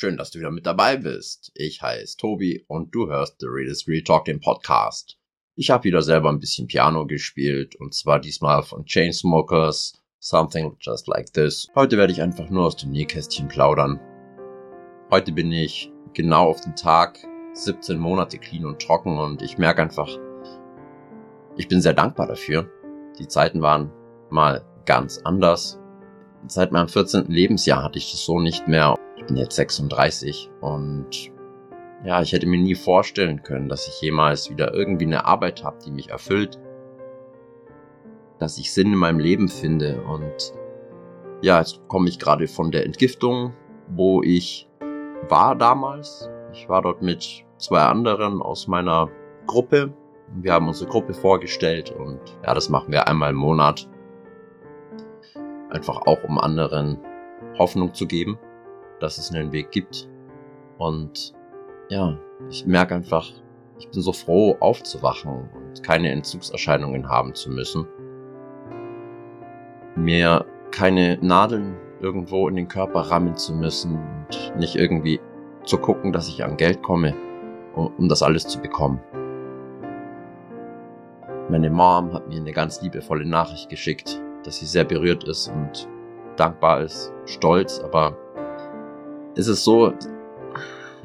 Schön, dass du wieder mit dabei bist. Ich heiße Tobi und du hörst The Realist Real Talk, den Podcast. Ich habe wieder selber ein bisschen Piano gespielt und zwar diesmal von Chainsmokers, Something Just Like This. Heute werde ich einfach nur aus dem Nähkästchen plaudern. Heute bin ich genau auf den Tag 17 Monate clean und trocken und ich merke einfach, ich bin sehr dankbar dafür. Die Zeiten waren mal ganz anders. Seit meinem 14. Lebensjahr hatte ich das so nicht mehr bin jetzt 36 und ja, ich hätte mir nie vorstellen können, dass ich jemals wieder irgendwie eine Arbeit habe, die mich erfüllt, dass ich Sinn in meinem Leben finde und ja, jetzt komme ich gerade von der Entgiftung, wo ich war damals. Ich war dort mit zwei anderen aus meiner Gruppe. Wir haben unsere Gruppe vorgestellt und ja, das machen wir einmal im Monat. Einfach auch, um anderen Hoffnung zu geben dass es einen Weg gibt. Und ja, ich merke einfach, ich bin so froh aufzuwachen und keine Entzugserscheinungen haben zu müssen. Mir keine Nadeln irgendwo in den Körper rammen zu müssen und nicht irgendwie zu gucken, dass ich an Geld komme, um das alles zu bekommen. Meine Mom hat mir eine ganz liebevolle Nachricht geschickt, dass sie sehr berührt ist und dankbar ist, stolz, aber ist es so,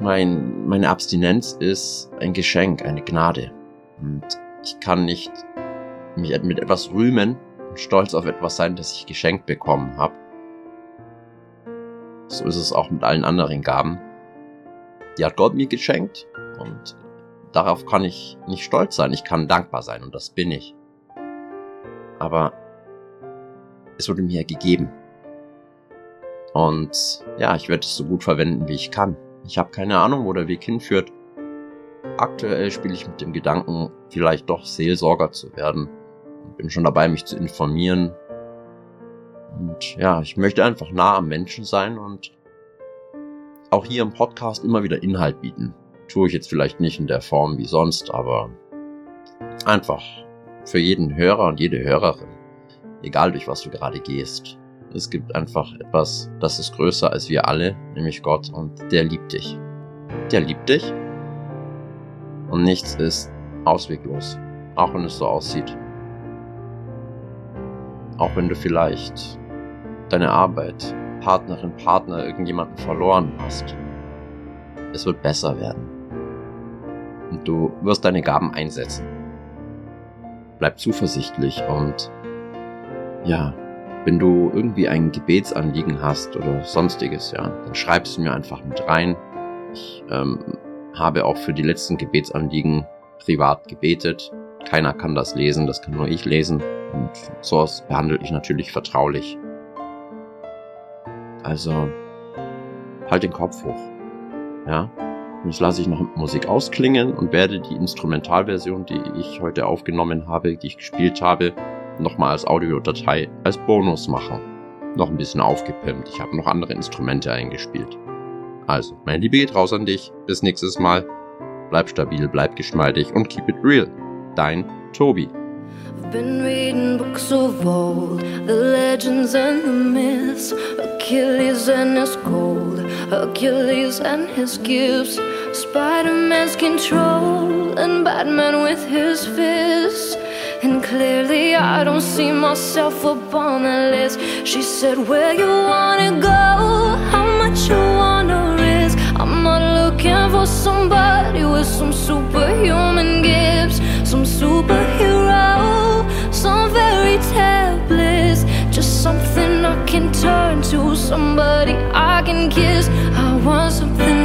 mein, meine Abstinenz ist ein Geschenk, eine Gnade. Und ich kann nicht mich mit etwas rühmen und stolz auf etwas sein, das ich geschenkt bekommen habe. So ist es auch mit allen anderen Gaben. Die hat Gott mir geschenkt und darauf kann ich nicht stolz sein. Ich kann dankbar sein und das bin ich. Aber es wurde mir gegeben. Und ja, ich werde es so gut verwenden, wie ich kann. Ich habe keine Ahnung, wo der Weg hinführt. Aktuell spiele ich mit dem Gedanken, vielleicht doch Seelsorger zu werden. Bin schon dabei, mich zu informieren. Und ja, ich möchte einfach nah am Menschen sein und auch hier im Podcast immer wieder Inhalt bieten. Tue ich jetzt vielleicht nicht in der Form wie sonst, aber einfach für jeden Hörer und jede Hörerin. Egal durch was du gerade gehst. Es gibt einfach etwas, das ist größer als wir alle, nämlich Gott, und der liebt dich. Der liebt dich. Und nichts ist ausweglos, auch wenn es so aussieht. Auch wenn du vielleicht deine Arbeit, Partnerin, Partner, irgendjemanden verloren hast. Es wird besser werden. Und du wirst deine Gaben einsetzen. Bleib zuversichtlich und ja, wenn du irgendwie ein Gebetsanliegen hast oder sonstiges, ja, dann schreib es mir einfach mit rein. Ich ähm, habe auch für die letzten Gebetsanliegen privat gebetet. Keiner kann das lesen, das kann nur ich lesen. Und sowas behandle ich natürlich vertraulich. Also, halt den Kopf hoch. Ja. Und jetzt lasse ich noch Musik ausklingen und werde die Instrumentalversion, die ich heute aufgenommen habe, die ich gespielt habe, nochmal als Audiodatei als Bonus machen. Noch ein bisschen aufgepimpt. Ich habe noch andere Instrumente eingespielt. Also, meine Liebe geht raus an dich. Bis nächstes Mal. Bleib stabil, bleib geschmeidig und keep it real. Dein Tobi. I've been reading books of old, the legends and the myths, Achilles and his gold, Hercules and his gifts, Spider-Man's control, and Batman with his fists. And clearly, I don't see myself up on the list. She said, Where you wanna go? How much you wanna risk? I'm not looking for somebody with some superhuman gifts, some superhero, some fairy tale. Just something I can turn to, somebody I can kiss. I want something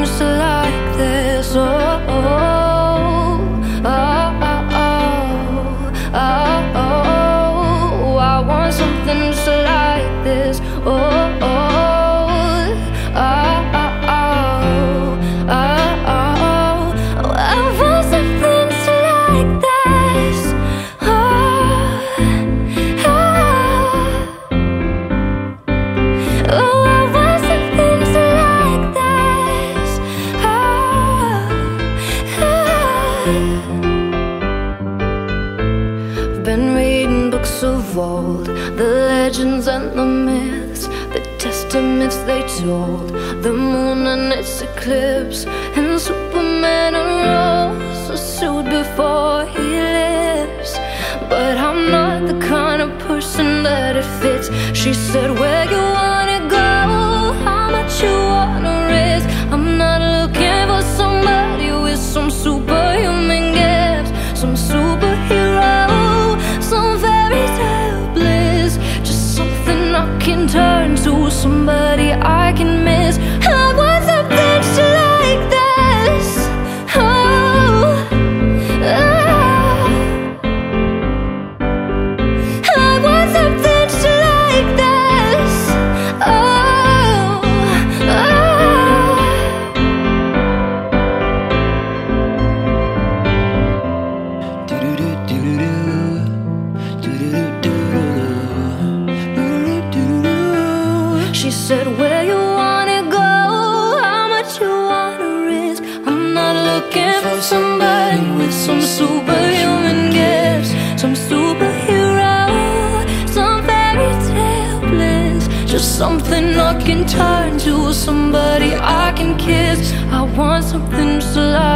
of old, the legends and the myths, the testaments. they told the moon and its eclipse, and Superman unrolls a suit before he lives. But I'm not the kind of person that it fits. She said, Where you wanna She said, Where you wanna go? How much you wanna risk? I'm not looking for somebody with some superhuman gifts, some superhero, some fairy tale bliss. Just something I can turn to, somebody I can kiss. I want something like this.